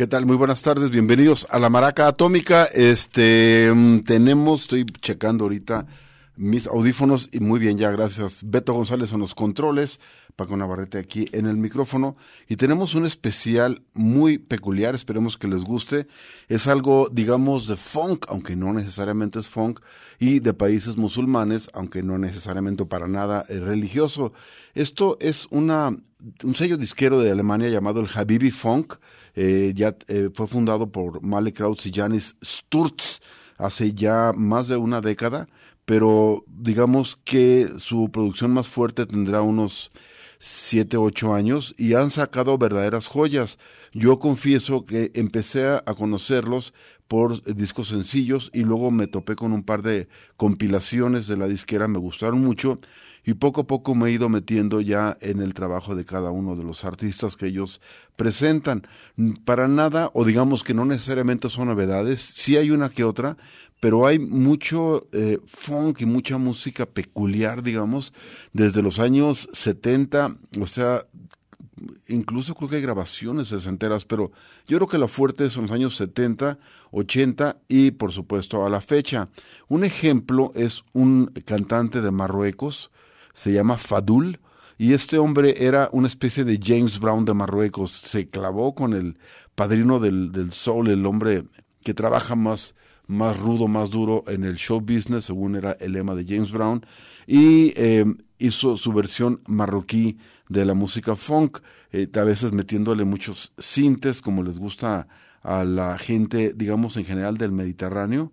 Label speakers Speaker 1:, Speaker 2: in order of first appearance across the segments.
Speaker 1: ¿Qué tal? Muy buenas tardes, bienvenidos a la Maraca Atómica. Este, mm, tenemos, estoy checando ahorita mis audífonos y muy bien, ya gracias. Beto González en los controles, Paco Navarrete aquí en el micrófono y tenemos un especial muy peculiar, esperemos que les guste. Es algo, digamos, de funk, aunque no necesariamente es funk, y de países musulmanes, aunque no necesariamente para nada es religioso. Esto es una, un sello disquero de Alemania llamado el Habibi Funk, eh, ya eh, fue fundado por Male Kraus y Janis Sturz hace ya más de una década pero digamos que su producción más fuerte tendrá unos 7, 8 años y han sacado verdaderas joyas. Yo confieso que empecé a conocerlos por discos sencillos y luego me topé con un par de compilaciones de la disquera, me gustaron mucho y poco a poco me he ido metiendo ya en el trabajo de cada uno de los artistas que ellos presentan. Para nada, o digamos que no necesariamente son novedades, sí hay una que otra, pero hay mucho eh, funk y mucha música peculiar, digamos, desde los años 70, o sea, incluso creo que hay grabaciones sesenteras, pero yo creo que la fuerte son los años 70, 80 y por supuesto a la fecha. Un ejemplo es un cantante de Marruecos, se llama Fadul, y este hombre era una especie de James Brown de Marruecos, se clavó con el padrino del, del soul, el hombre que trabaja más más rudo, más duro en el show business, según era el lema de James Brown, y eh, hizo su versión marroquí de la música funk, eh, a veces metiéndole muchos sintes, como les gusta a la gente, digamos, en general del Mediterráneo.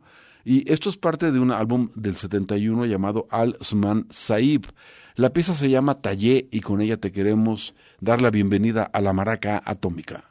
Speaker 1: Y esto es parte de un álbum del 71 llamado Al-Sman Saib. La pieza se llama Tallé y con ella te queremos dar la bienvenida a la maraca atómica.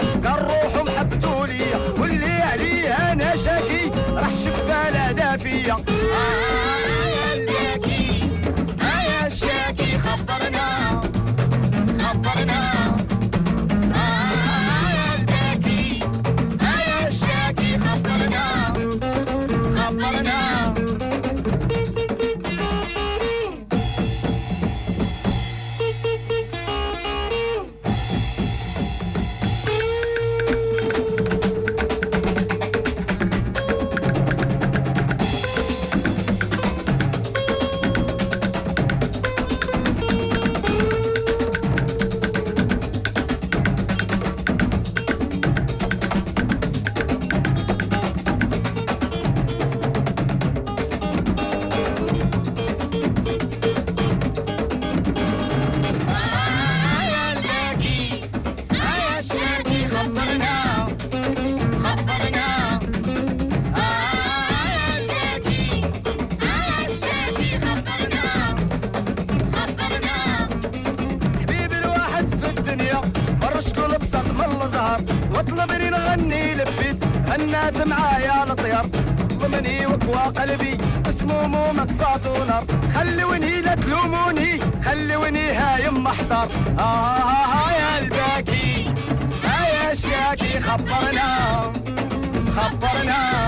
Speaker 2: شاكي كالروح محبتو ليا واللي عليه أنا شاكي. اسمه مكفات ونار خلوني لا تلوموني. خلوني هايم محضر آه, آه, آه يا الباكي آه يا الشاكي خبرنا. خبرنا.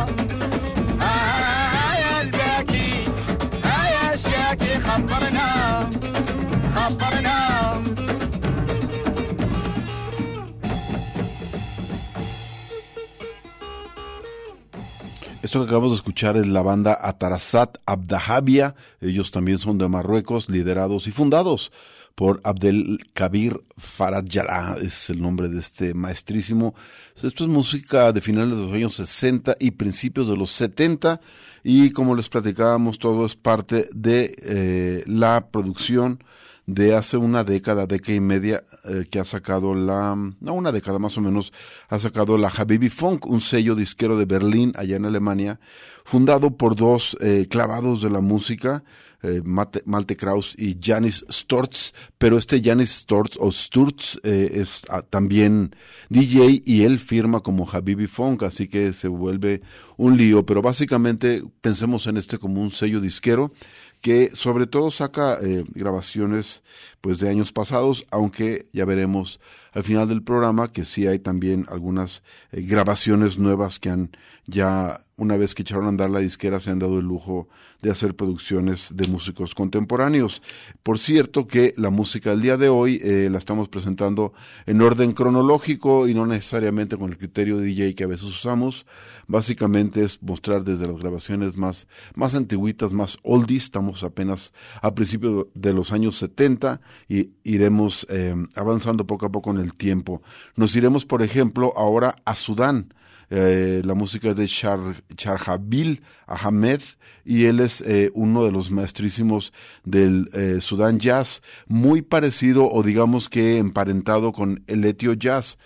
Speaker 1: Esto que acabamos de escuchar es la banda Atarasat Abdahabia. Ellos también son de Marruecos, liderados y fundados por Abdel Kabir Farajala, es el nombre de este maestrísimo. Esto es música de finales de los años 60 y principios de los 70 y como les platicábamos, todo es parte de eh, la producción de hace una década, década y media, eh, que ha sacado la, no una década más o menos, ha sacado la Habibi Funk, un sello disquero de Berlín, allá en Alemania, fundado por dos eh, clavados de la música, eh, Malte, Kraus y Janis Storz, pero este Janis Storz o Sturz es ah, también DJ y él firma como Habibi Funk, así que se vuelve un lío, pero básicamente pensemos en este como un sello disquero que sobre todo saca eh, grabaciones pues de años pasados, aunque ya veremos al final del programa que sí hay también algunas eh, grabaciones nuevas que han ya una vez que echaron a andar la disquera se han dado el lujo de hacer producciones de músicos contemporáneos. Por cierto que la música del día de hoy eh, la estamos presentando en orden cronológico y no necesariamente con el criterio de DJ que a veces usamos. Básicamente es mostrar desde las grabaciones más, más antiguitas, más oldies. Estamos apenas a principios de los años 70 y iremos eh, avanzando poco a poco en el tiempo. Nos iremos, por ejemplo, ahora a Sudán. Eh, la música es de Char, Charhabil Ahmed y él es eh, uno de los maestrísimos del eh, Sudán Jazz, muy parecido o digamos que emparentado con el Etio Jazz.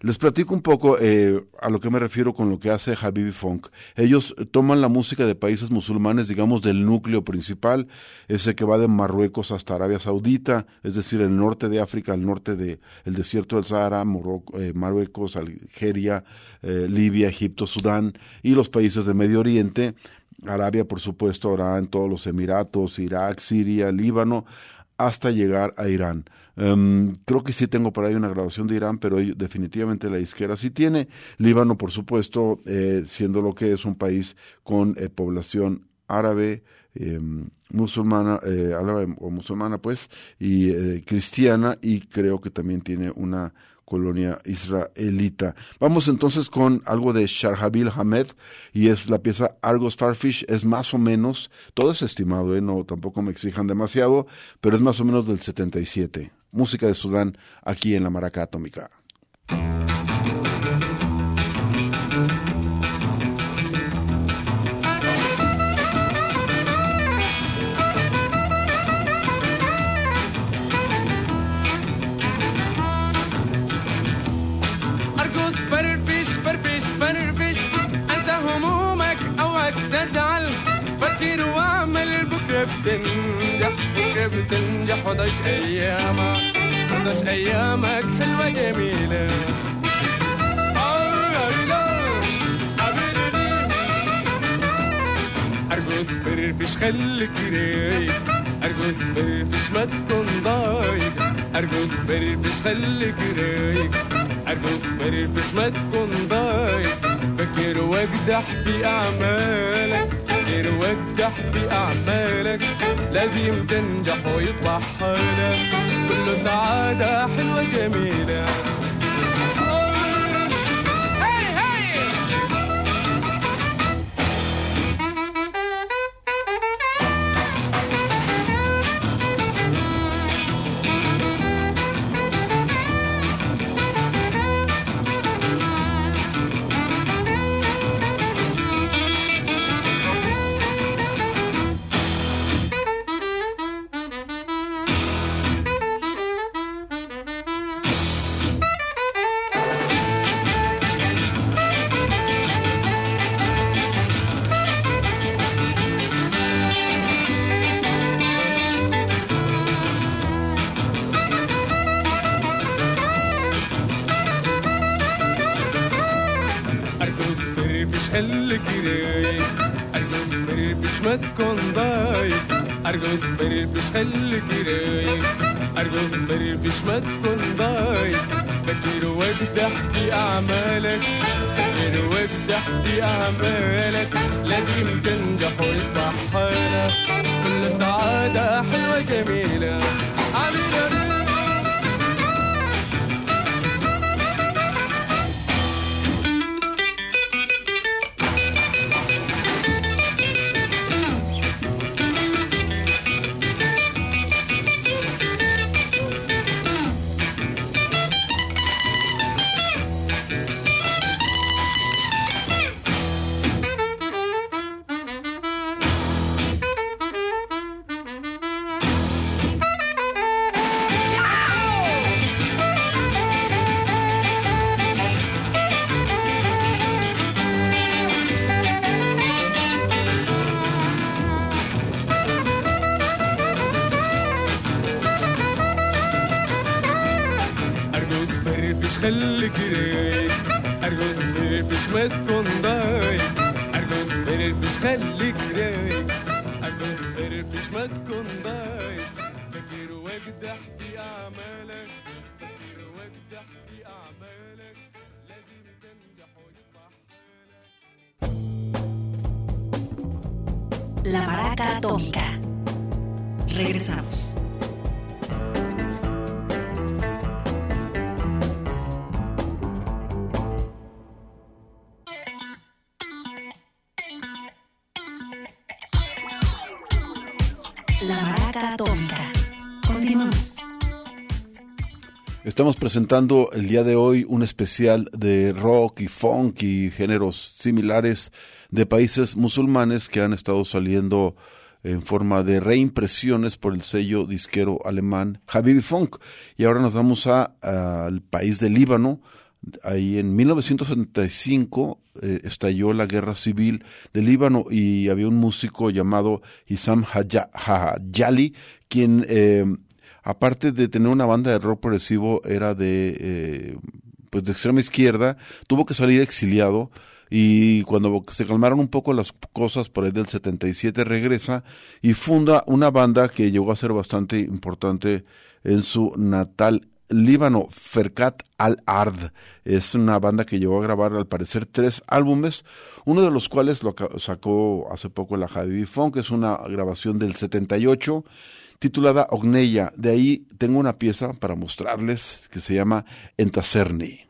Speaker 1: Les platico un poco a lo que me refiero con lo que hace Habibi Funk. Ellos toman la música de países musulmanes, digamos, del núcleo principal, ese que va de Marruecos hasta Arabia Saudita, es decir, el norte de África, el norte del el desierto del Sahara, Marruecos, Algeria, eh, Libia, Egipto, Sudán y los países de Medio Oriente. Arabia, por supuesto, ahora en todos los Emiratos, Irak, Siria, Líbano, hasta llegar a Irán. Um, creo que sí tengo por ahí una grabación de Irán, pero definitivamente la izquierda sí tiene. Líbano, por supuesto, eh, siendo lo que es un país con eh, población árabe, eh, musulmana, árabe o musulmana, pues, y cristiana, y creo que también tiene una colonia israelita. Vamos entonces con algo de Sharhabil Hamed y es la pieza Argos Farfish, es más o menos, todo es estimado, ¿eh? no tampoco me exijan demasiado, pero es más o menos del 77. Música de Sudán aquí en la Maraca Atómica.
Speaker 3: بتنجح وداش ايامك وداش ايامك حلوة جميلة. أرجو صفر خليك رايق أرجو فرفش ما تكون ضايق أرجو فرفش خليك رايق أرجو فرفش ما تكون ضايق فكر واجدح في أعمالك فكر واجدح في أعمالك. لازم تنجح ويصبح حالك كله سعادة حلوة جميلة. فيش خلك رايق قلبي اصبر فيش ما تكون ضاي فكر وابدح في أعمالك فكر وابدح في أعمالك. لازم تنجح واصبح حالك. كل سعادة حلوة جميلة.
Speaker 4: عبيرة Estaca Atómica. Regresamos. La maraca atómica. Continuamos.
Speaker 1: Estamos presentando el día de hoy un especial de rock y funk y géneros similares de países musulmanes que han estado saliendo en forma de reimpresiones por el sello disquero alemán Habibi Funk. Y ahora nos vamos al país de Líbano. Ahí en 1975 eh, estalló la guerra civil de Líbano y había un músico llamado Haja- Hajali, quien eh, aparte de tener una banda de rock progresivo, era de, eh, pues de extrema izquierda, tuvo que salir exiliado y cuando se calmaron un poco las cosas por ahí del 77 regresa y funda una banda que llegó a ser bastante importante en su natal Líbano, Ferkat Al-Ard. Es una banda que llegó a grabar al parecer tres álbumes, uno de los cuales lo sacó hace poco la Javi Funk, que es una grabación del 78 titulada Ogneya. De ahí tengo una pieza para mostrarles que se llama Entacerni.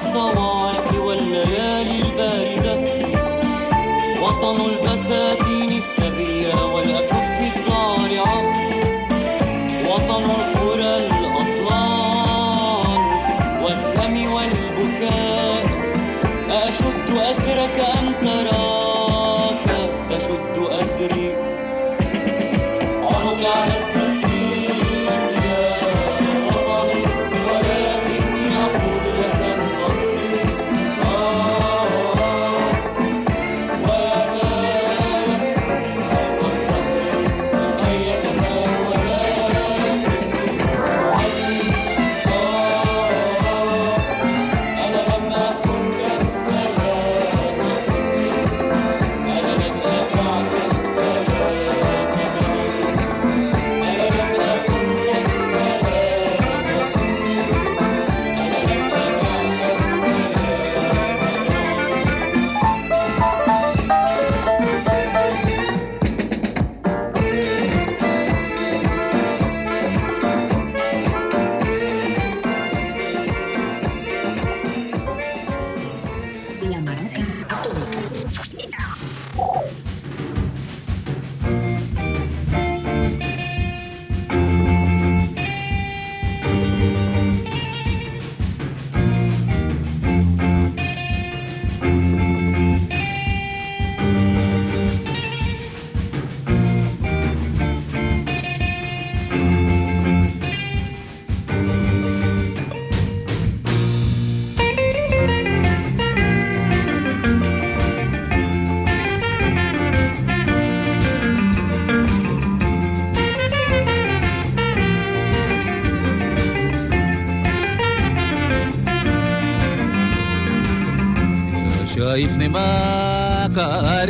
Speaker 5: そ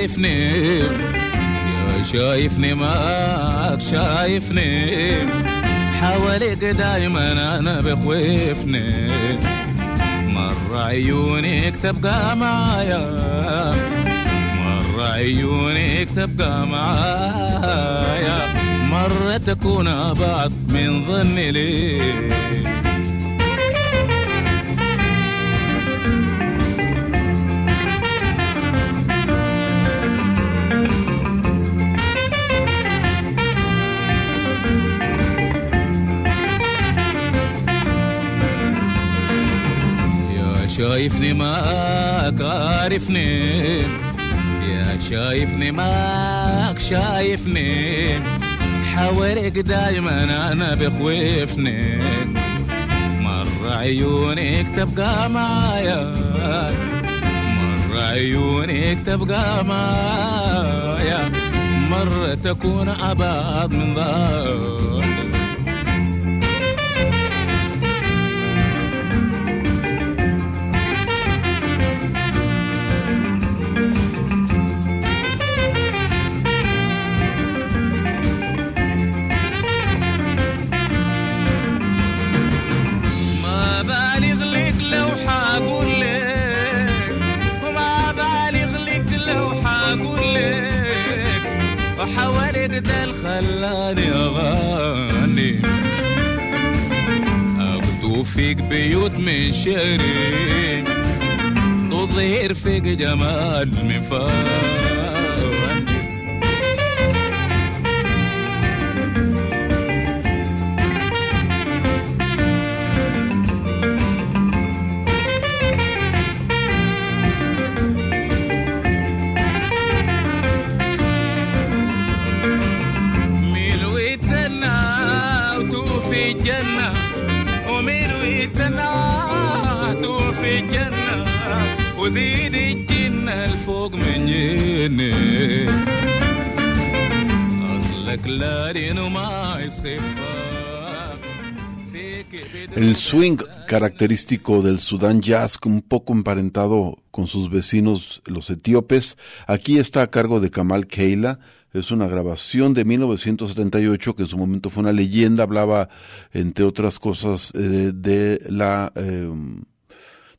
Speaker 5: عارفني يا شايفني ماك شايفني. حواليك دايما أنا بخوفني. مرة عيونك تبقى معايا. مرة عيونك تبقى معايا. مرة تكون أبعد من ظني ليه شايفني ماك عارفني يا شايفني ماك شايفني. حواليك دايما أنا بخوفني. مرة عيونك تبقى معايا. مرة عيونك تبقى معايا. مرة تكون أبعد من ظهري خلاني اغني اخدو فيك بيوت من شهري تظهر فيك جمال مفاني وزيد الجنة الفوق من جنة أصلك لارين وما يصفك فيك بدون
Speaker 1: El swing característico del Sudán Jazz, un poco emparentado con sus vecinos los etíopes, aquí está a cargo de Kamal Keila. Es una grabación de 1978 que en su momento fue una leyenda, hablaba, entre otras cosas, eh, de la... eh,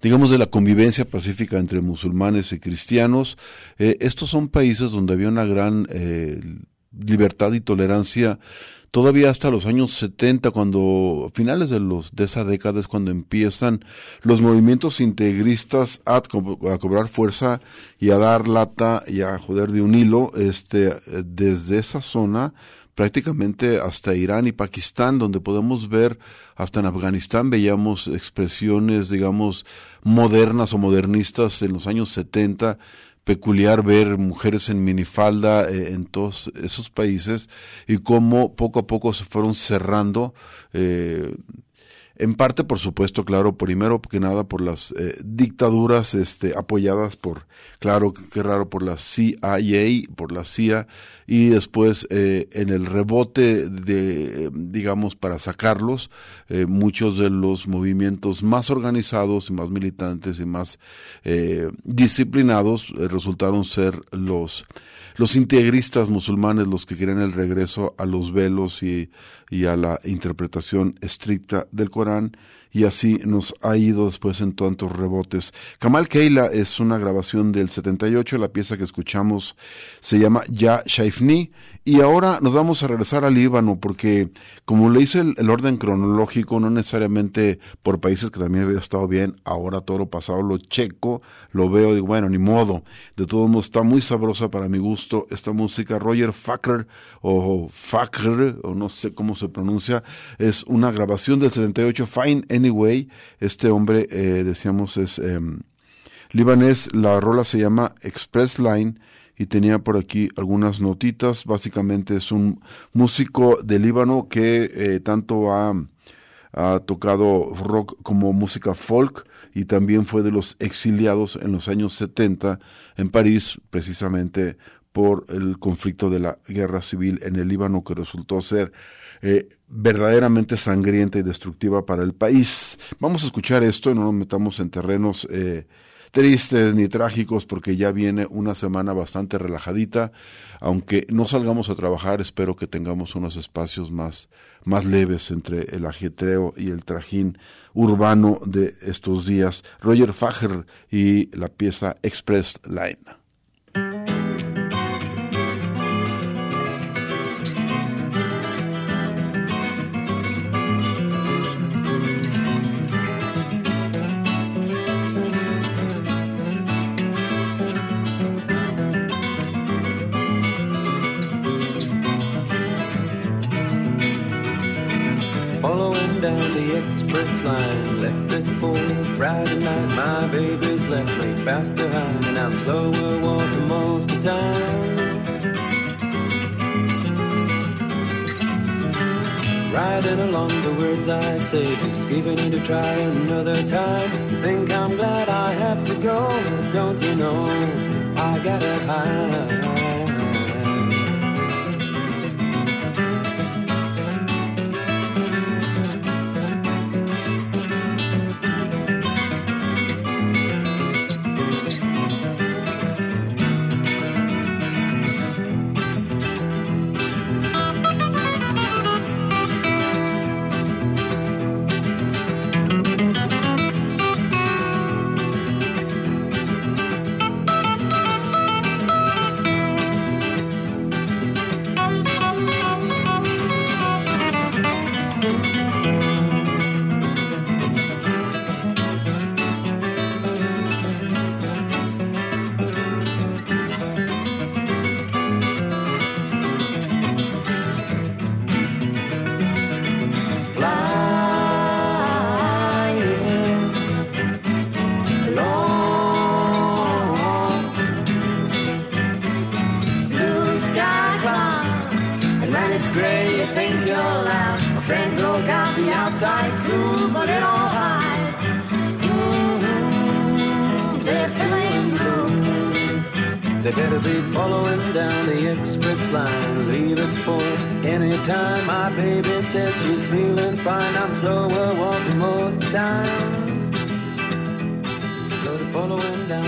Speaker 1: digamos, de la convivencia pacífica entre musulmanes y cristianos. Eh, estos son países donde había una gran eh, libertad y tolerancia todavía hasta los años 70, cuando finales de los de esa década es cuando empiezan los movimientos integristas a, a cobrar fuerza y a dar lata y a joder de un hilo, este, desde esa zona prácticamente hasta Irán y Pakistán, donde podemos ver, hasta en Afganistán veíamos expresiones, digamos, modernas o modernistas en los años 70, peculiar ver mujeres en minifalda eh, en todos esos países y cómo poco a poco se fueron cerrando eh, en parte, por supuesto, claro, primero que nada por las eh, dictaduras este, apoyadas por, claro, qué raro, por la CIA, por la CIA, y después eh, en el rebote de, digamos, para sacarlos, eh, muchos de los movimientos más organizados y más militantes y más disciplinados resultaron ser los los integristas musulmanes, los que querían el regreso a los velos y, y a la interpretación estricta del Corán, y así nos ha ido después en tantos rebotes. Kamal Keila es una grabación del 78, la pieza que escuchamos se llama Ya Shaifni, y ahora nos vamos a regresar al Líbano, porque como le hice el, orden cronológico, no necesariamente por países que también había estado bien, ahora todo lo pasado lo checo, lo veo, digo, bueno, ni modo. De todos modos, está muy sabrosa para mi gusto esta música. Roger Facker, o Facker, o no sé cómo se pronuncia, es una grabación del 78, Fine Anyway. Este hombre, eh, decíamos, es em, libanés, la rola se llama Express Line y tenía por aquí algunas notitas. Básicamente es un músico de Líbano que eh, tanto ha, tocado rock como música folk y también fue de los exiliados en los años 70 en París, precisamente por el conflicto de la guerra civil en el Líbano que resultó ser eh, verdaderamente sangrienta y destructiva para el país. Vamos a escuchar esto y no nos metamos en terrenos eh, tristes ni trágicos porque ya viene una semana bastante relajadita. Aunque no salgamos a trabajar, espero que tengamos unos espacios más, más leves entre el ajetreo y el trajín urbano de estos días. Roger Fager y la pieza Express Line.
Speaker 6: Riding along the words I say, just giving it a try another time. You think I'm glad I have to go, don't you know? I gotta hide. flying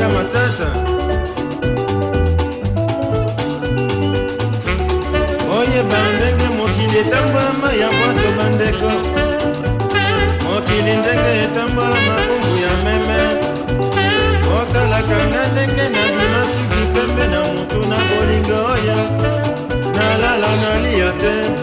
Speaker 7: Esanga matata oyeba ndenge mokili etambwama ya bwato bandeko mokili ndenge etambola makumbu ya meme. Otalaka nga ndenge na bima suki pembe na mutu na bolingo oyo nalala nalia te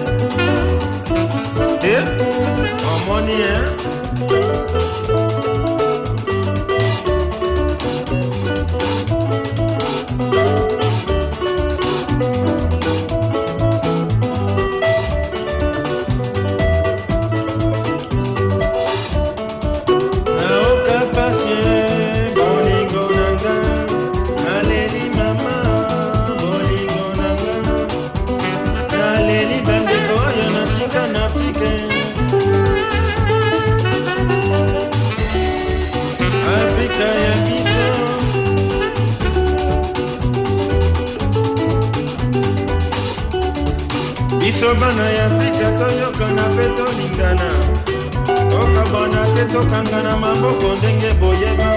Speaker 7: te tokanga na maboko ndenge boyeba.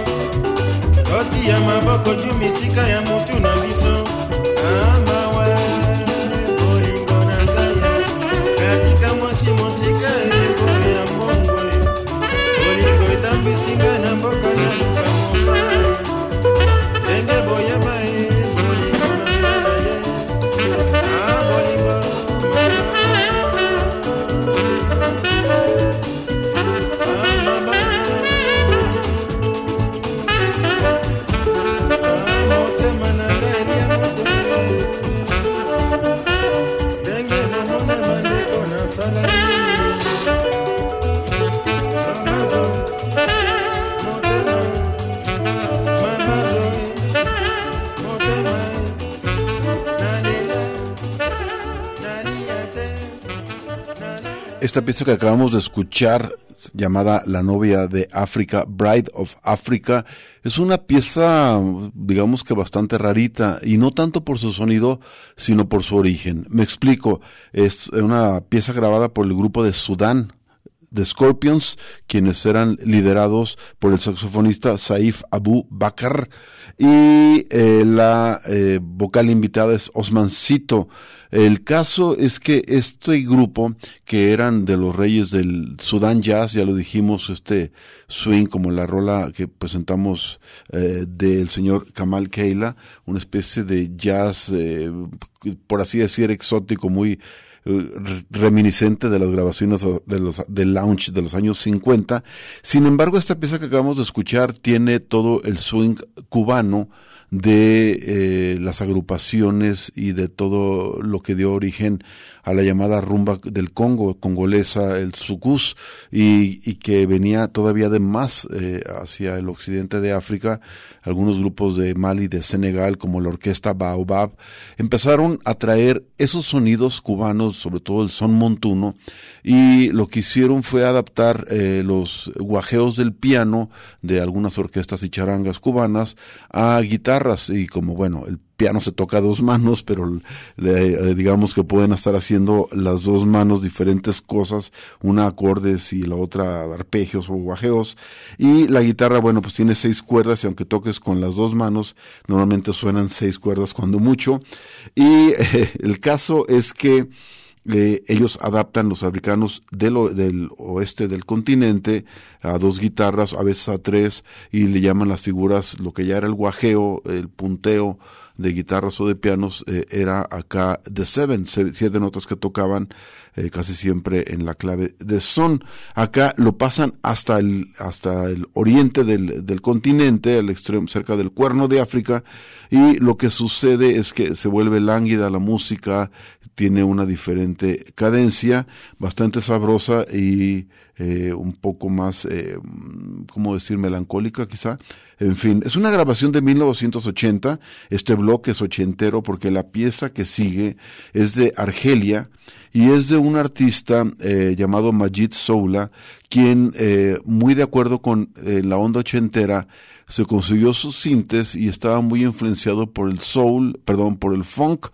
Speaker 7: Toti ya maboko ju misika ya
Speaker 1: mo Pieza que acabamos de escuchar, llamada La novia de África, Bride of Africa, es una pieza, digamos que bastante rarita, y no tanto por su sonido, sino por su origen. Me explico, es una pieza grabada por el grupo de Sudán, The Scorpions, quienes eran liderados por el saxofonista Saif Abu Bakr, y eh, la eh, vocal invitada es Osman Sito. El caso es que este grupo, que eran de los reyes del Sudán Jazz, ya lo dijimos, este swing como la rola que presentamos eh, del señor Kamal Keila, una especie de jazz, por así decir, exótico, muy reminiscente de las grabaciones de los del lounge de los años 50. Sin embargo, esta pieza que acabamos de escuchar tiene todo el swing cubano de eh, las agrupaciones y de todo lo que dio origen a la llamada rumba del Congo, congolesa, el sucus, y, y que venía todavía de más eh, hacia el occidente de África. Algunos grupos de Mali, de Senegal, como la orquesta Baobab, empezaron a traer esos sonidos cubanos, sobre todo el son montuno, y lo que hicieron fue adaptar eh, los guajeos del piano de algunas orquestas y charangas cubanas a guitarras, y como bueno, el piano se toca a dos manos, pero le- eh, digamos que pueden estar haciendo las dos manos diferentes cosas, una acordes y la otra arpegios o guajeos. Y la guitarra, bueno, pues tiene seis cuerdas y aunque toques con las dos manos, normalmente suenan seis cuerdas cuando mucho. Y eh, el caso es que eh, ellos adaptan los africanos del, del oeste del continente a dos guitarras, a veces a tres, y le llaman las figuras, lo que ya era el guajeo, el punteo de guitarras o de pianos, eh, era acá the seven, se- siete notas que tocaban eh, casi siempre en la clave de son. Acá lo pasan hasta el, hasta el oriente del, del continente, al extremo, cerca del cuerno de África, y lo que sucede es que se vuelve lánguida la música, tiene una diferente cadencia, bastante sabrosa y eh, un poco más, eh, ¿cómo decir?, melancólica quizá. En fin, es una grabación de 1980, este bloque es ochentero porque la pieza que sigue es de Argelia y es de un artista eh, llamado Majid Soula, quien eh, muy de acuerdo con eh, la onda ochentera se consiguió sus sintes y estaba muy influenciado por el soul, perdón, por el funk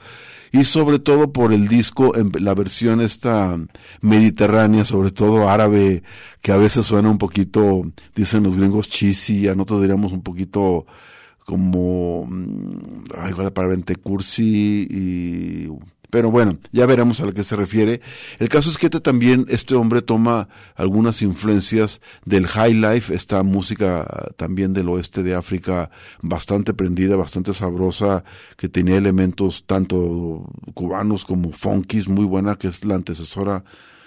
Speaker 1: y sobre todo por el disco, en la versión esta mediterránea, sobre todo árabe, que a veces suena un poquito, dicen los gringos, cheesy, a nosotros diríamos un poquito como, mm, ay, igual la palabra cursi y pero bueno, ya veremos a lo que se refiere. El caso es que este también, este hombre toma algunas influencias del high life, esta música también del oeste de África, bastante prendida, bastante sabrosa, que tenía elementos tanto cubanos como funkis, muy buena, que es la antecesora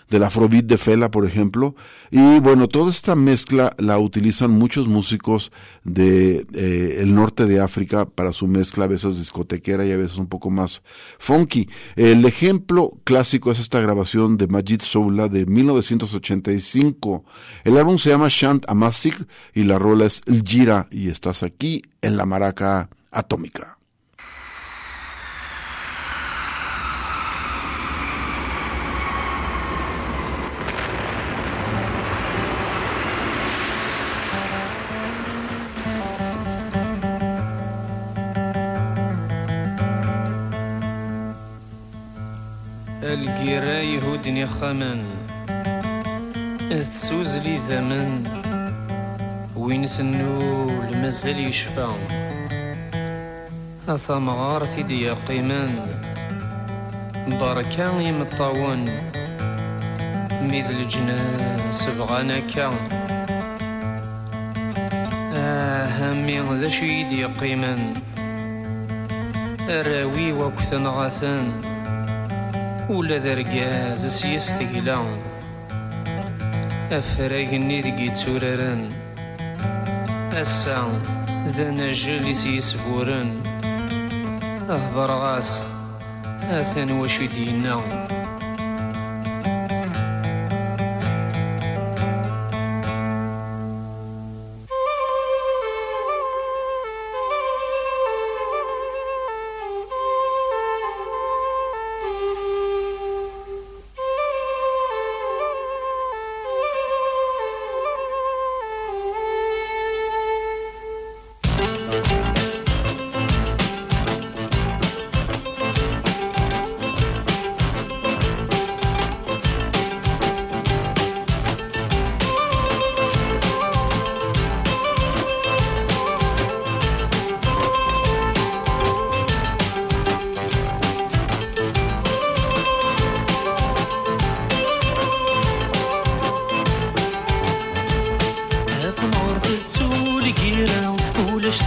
Speaker 1: del afrobeat de Fela, por ejemplo. Y bueno, toda esta mezcla la utilizan muchos músicos de eh, norte de África para su mezcla, a veces discotequera y a veces un poco más funky. El ejemplo clásico es esta grabación de Majid Soula de 1985. El álbum se llama Shant Amasik y la rola es El Gira y estás aquí en la maraca atómica.
Speaker 8: القيرا يهودني خمن تسوزلي ثمن وين ثنول مازال يشفى. اثم غارثي ديا يقيمن بركة يمطاون مثل جناس بغانا كان أهمي ذا شي يدي قيمن راوي وكثن غثن غاثن ولا ذا رقاز سيستقلا أفراق الندقي تسوررن أسا ذا نجل سيسفورن أهضر غاس أثن وشي دينا ثمر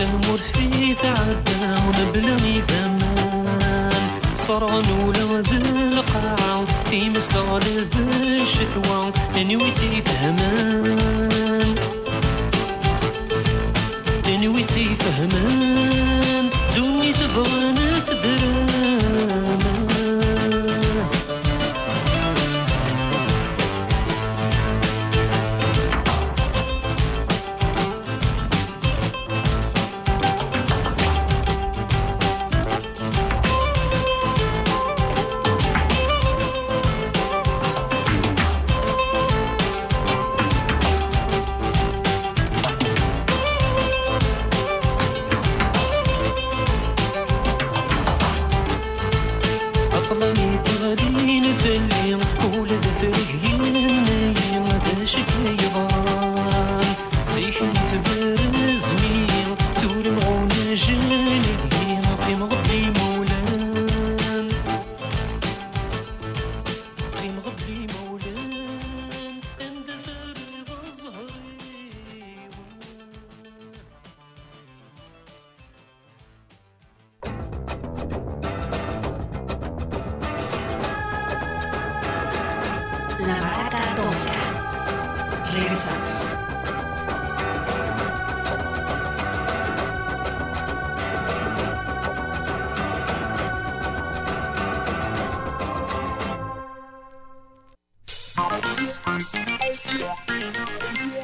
Speaker 8: تمر في تعدى ونبلغ ثمان صرعن ولا القاع في مستغل بالشثوى نويتي فهمان. فهمان. دوني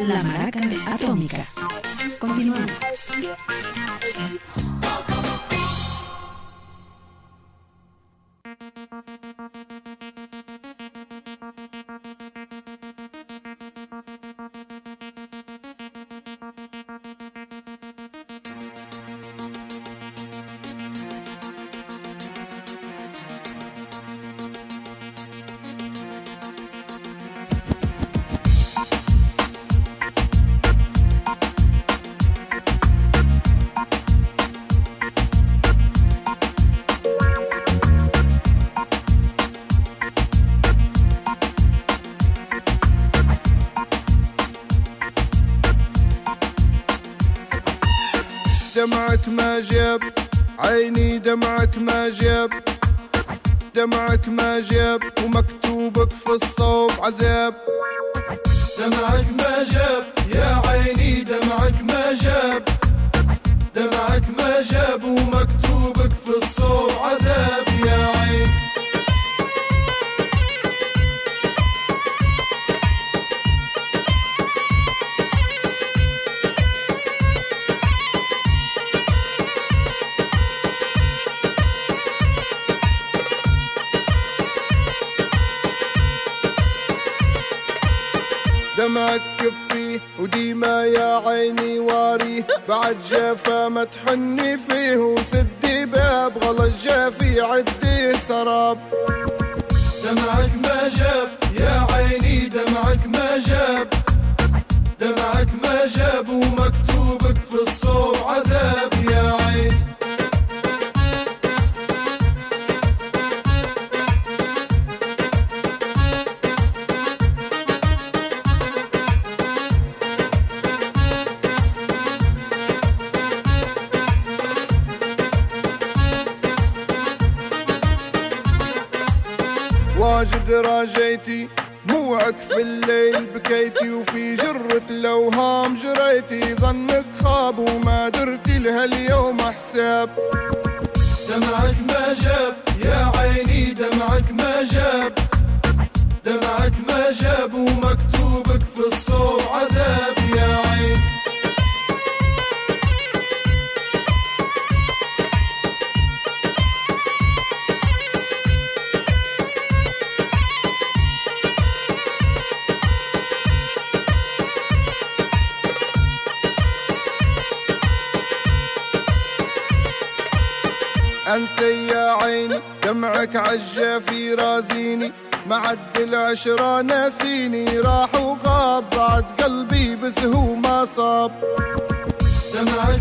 Speaker 4: La Maraca Atómica. Continuamos.
Speaker 9: دمعك كفي وديما يا عيني واري. بعد جافا ما تحني فيه وسدي باب غلط جافي عدي سراب. دمعك ما جاب يا عيني دمعك ما جاب. موعك في الليل بكيتي وفي جرة الأوهام جريتي ظنك خاب وما درتي لها اليوم حساب. دمعك ما جاب. دمعك عجا في رازيني معد العشرة ناسيني راح وغاب بعد قلبي بس هو ما صاب. دمعك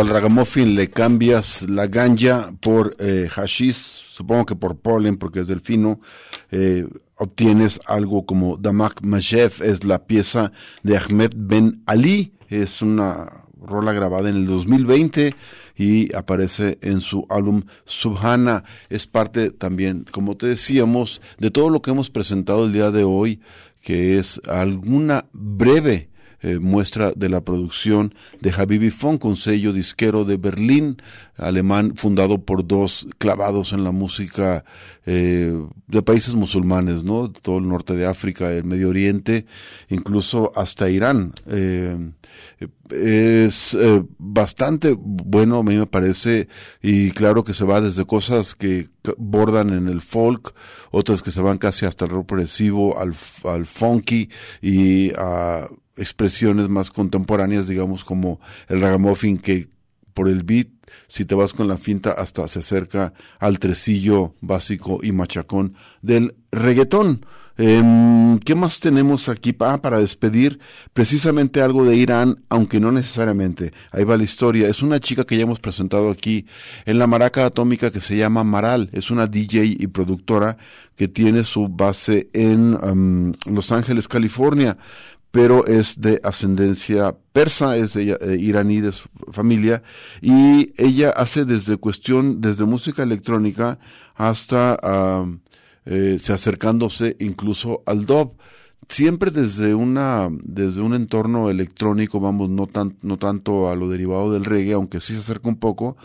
Speaker 1: Al ragamuffin le cambias la ganja por eh, hashish, supongo que por polen, porque es del fino, eh, obtienes algo como Damak Majev, es la pieza de Ahmed Ben Ali, es una rola grabada en el 2020 y aparece en su álbum Subhana. Es parte también, como te decíamos, de todo lo que hemos presentado el día de hoy, que es alguna breve eh, muestra de la producción de Habibi Funk, un sello disquero de Berlín, alemán, fundado por dos clavados en la música eh, de países musulmanes, ¿no? Todo el norte de África, el Medio Oriente, incluso hasta Irán. Eh, es eh, bastante bueno, a mí me parece, y claro que se va desde cosas que bordan en el folk, otras que se van casi hasta el progresivo, al, al funky y a expresiones más contemporáneas, digamos, como el ragamuffin que por el beat, si te vas con la finta, hasta se acerca al tresillo básico y machacón del reggaetón. Em, ¿Qué más tenemos aquí pa- para despedir? Precisamente algo de Irán, aunque no necesariamente. Ahí va la historia. Es una chica que ya hemos presentado aquí en la maraca atómica que se llama Maral. Es una DJ y productora que tiene su base en em, Los Ángeles, California pero es de ascendencia persa, es de eh, iraní de su familia, y ella hace desde cuestión, desde música electrónica hasta eh, se acercándose incluso al dub. Siempre desde una desde un entorno electrónico vamos no tan no tanto a lo derivado del reggae aunque sí se acerca un poco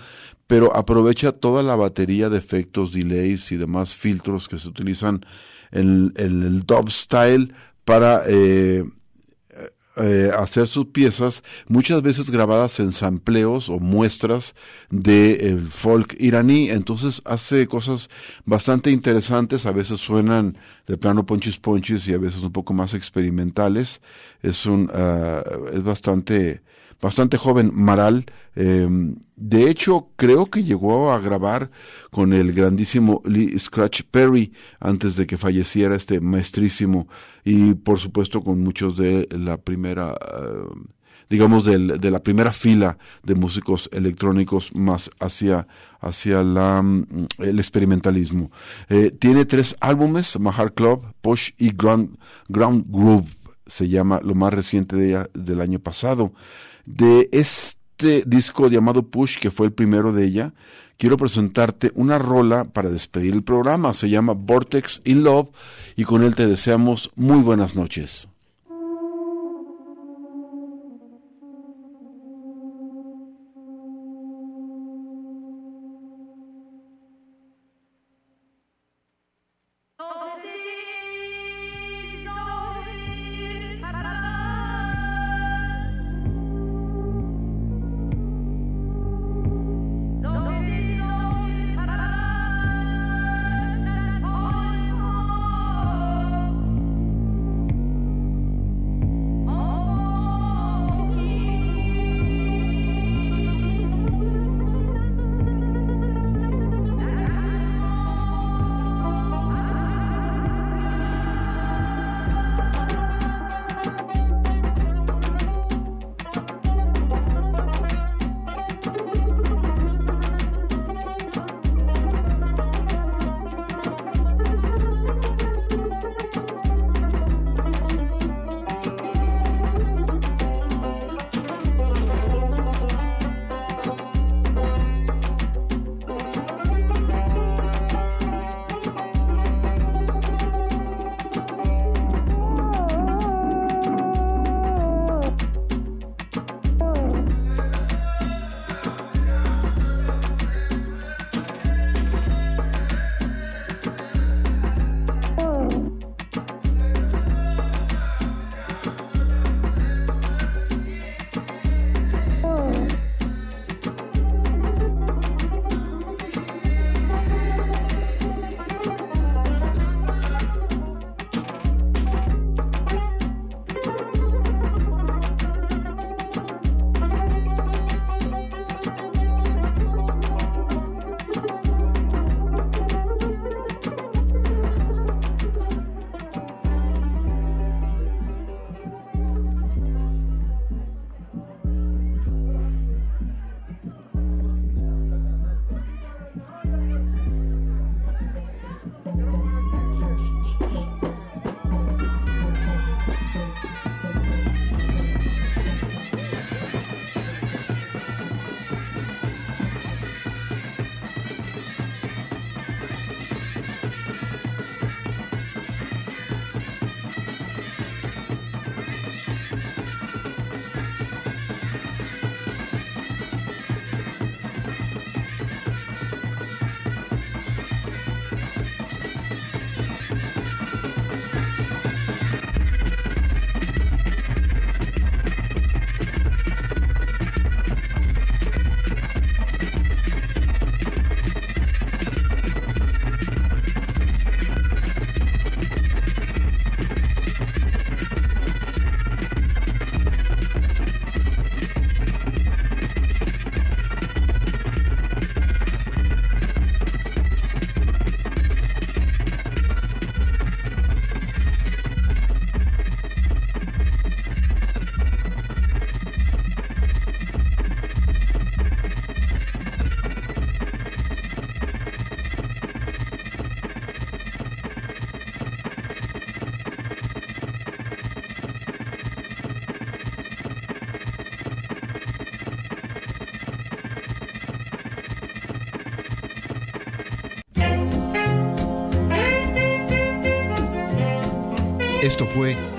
Speaker 1: pero aprovecha toda la batería de efectos delays y demás filtros que se utilizan en, en el dub style para eh, eh, hacer sus piezas, muchas veces grabadas en sampleos o muestras del folk iraní. Entonces hace cosas bastante interesantes, a veces suenan de plano ponchis ponchis y a veces un poco más experimentales. Es un, ah, es bastante, bastante joven Maral. eh, de hecho, creo que llegó a grabar con el grandísimo Lee Scratch Perry antes de que falleciera este maestrísimo y por supuesto con muchos de la primera, eh, digamos, del- de la primera fila de músicos electrónicos más hacia, hacia la, mm, el experimentalismo. Eh, tiene tres álbumes, Mahar Club, Push y Ground, Ground Groove se llama lo más reciente de del año pasado. De este disco llamado Push, que fue el primero de ella, quiero presentarte una rola para despedir el programa. Se llama Vortex in Love y con él te deseamos muy buenas noches.